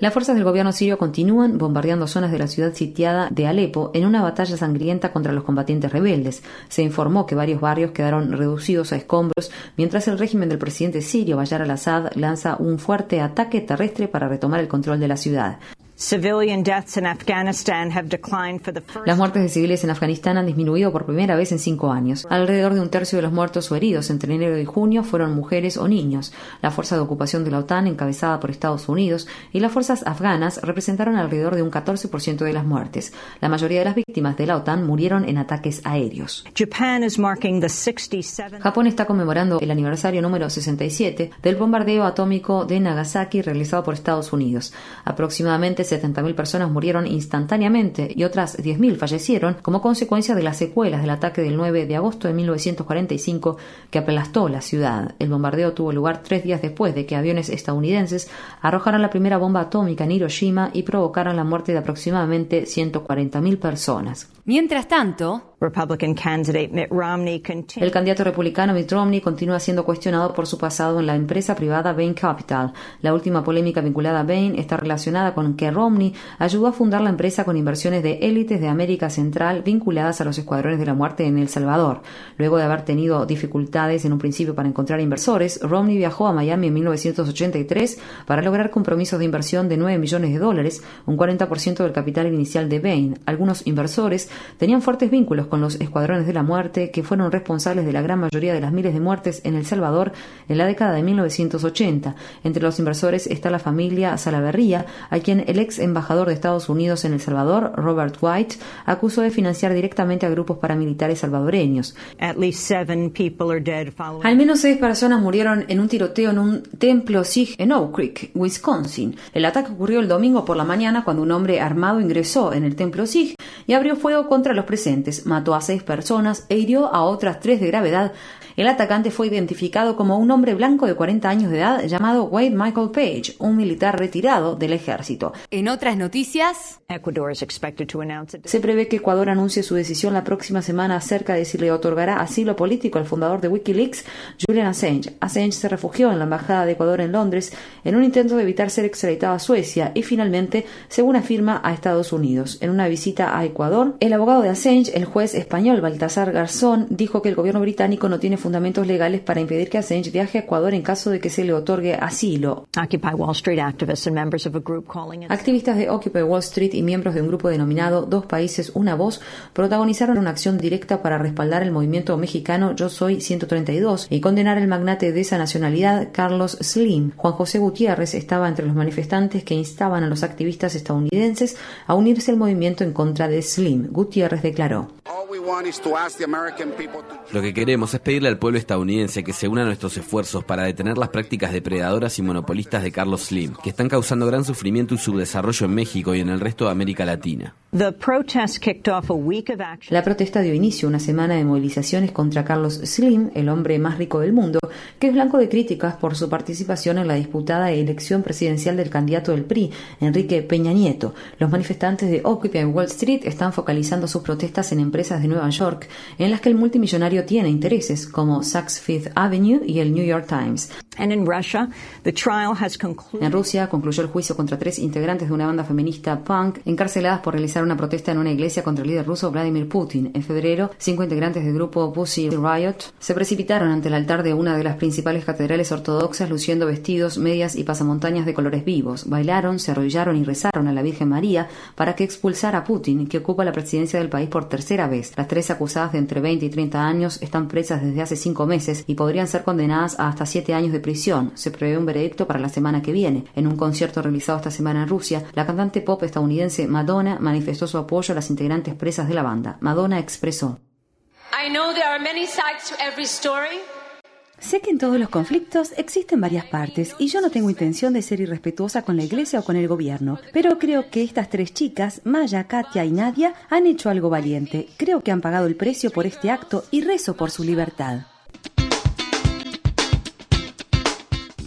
Las fuerzas del gobierno sirio continúan bombardeando zonas de la ciudad sitiada de Alepo en una batalla sangrienta contra los combatientes rebeldes. Se informó que varios barrios quedaron reducidos a escombros mientras el régimen del presidente sirio Bayar al-Assad lanza un fuerte ataque terrestre para retomar el control de la ciudad. Las muertes de civiles en Afganistán han disminuido por primera vez en cinco años. Alrededor de un tercio de los muertos o heridos entre enero y junio fueron mujeres o niños. La fuerza de ocupación de la OTAN, encabezada por Estados Unidos, y las fuerzas afganas representaron alrededor de un 14% de las muertes. La mayoría de las víctimas de la OTAN murieron en ataques aéreos. Japón está conmemorando el aniversario número 67 del bombardeo atómico de Nagasaki realizado por Estados Unidos. Aproximadamente 70.000 personas murieron instantáneamente y otras 10.000 fallecieron como consecuencia de las secuelas del ataque del 9 de agosto de 1945 que aplastó la ciudad. El bombardeo tuvo lugar tres días después de que aviones estadounidenses arrojaran la primera bomba atómica en Hiroshima y provocaron la muerte de aproximadamente 140.000 personas. Mientras tanto, el candidato republicano Mitt Romney continúa siendo cuestionado por su pasado en la empresa privada Bain Capital. La última polémica vinculada a Bain está relacionada con que Romney ayudó a fundar la empresa con inversiones de élites de América Central vinculadas a los escuadrones de la muerte en El Salvador. Luego de haber tenido dificultades en un principio para encontrar inversores, Romney viajó a Miami en 1983 para lograr compromisos de inversión de 9 millones de dólares, un 40% del capital inicial de Bain. Algunos inversores tenían fuertes vínculos con los escuadrones de la muerte que fueron responsables de la gran mayoría de las miles de muertes en El Salvador en la década de 1980. Entre los inversores está la familia Salaverría, a quien el ex embajador de Estados Unidos en El Salvador, Robert White, acusó de financiar directamente a grupos paramilitares salvadoreños. Al menos seis personas murieron en un tiroteo en un templo Sikh en Oak Creek, Wisconsin. El ataque ocurrió el domingo por la mañana cuando un hombre armado ingresó en el templo Sikh y abrió fuego contra los presentes, mató a seis personas e hirió a otras tres de gravedad el atacante fue identificado como un hombre blanco de 40 años de edad llamado Wade Michael Page, un militar retirado del ejército. En otras noticias, se prevé que Ecuador anuncie su decisión la próxima semana acerca de si le otorgará asilo político al fundador de Wikileaks, Julian Assange. Assange se refugió en la embajada de Ecuador en Londres en un intento de evitar ser extraditado a Suecia y finalmente, según afirma, a Estados Unidos. En una visita a Ecuador, el abogado de Assange, el juez español Baltasar Garzón, dijo que el gobierno británico no tiene fundamentos legales para impedir que Assange viaje a Ecuador en caso de que se le otorgue asilo. Activistas de Occupy Wall Street y miembros de un grupo denominado Dos Países, Una Voz protagonizaron una acción directa para respaldar el movimiento mexicano Yo Soy 132 y condenar al magnate de esa nacionalidad, Carlos Slim. Juan José Gutiérrez estaba entre los manifestantes que instaban a los activistas estadounidenses a unirse al movimiento en contra de Slim. Gutiérrez declaró. Lo que queremos es pedirle al pueblo estadounidense que se una a nuestros esfuerzos para detener las prácticas depredadoras y monopolistas de Carlos Slim, que están causando gran sufrimiento y subdesarrollo en México y en el resto de América Latina. La protesta dio inicio a una semana de movilizaciones contra Carlos Slim, el hombre más rico del mundo, que es blanco de críticas por su participación en la disputada elección presidencial del candidato del PRI, Enrique Peña Nieto. Los manifestantes de Occupy Wall Street están focalizando sus protestas en empresas de Nueva York, en las que el multimillonario tiene intereses, como Saks Fifth Avenue y el New York Times. En Rusia concluyó el juicio contra tres integrantes de una banda feminista punk encarceladas por realizar una protesta en una iglesia contra el líder ruso Vladimir Putin. En febrero, cinco integrantes del grupo Pussy Riot se precipitaron ante el altar de una de las principales catedrales ortodoxas luciendo vestidos, medias y pasamontañas de colores vivos. Bailaron, se arrollaron y rezaron a la Virgen María para que expulsara a Putin, que ocupa la presidencia del país por tercera vez. Las tres acusadas de entre 20 y 30 años están presas desde hace cinco meses y podrían ser condenadas a hasta siete años de prisión. Se prevé un veredicto para la semana que viene. En un concierto realizado esta semana en Rusia, la cantante pop estadounidense Madonna manifestó su apoyo a las integrantes presas de la banda. Madonna expresó. Sé que en todos los conflictos existen varias partes y yo no tengo intención de ser irrespetuosa con la iglesia o con el gobierno, pero creo que estas tres chicas, Maya, Katia y Nadia, han hecho algo valiente. Creo que han pagado el precio por este acto y rezo por su libertad.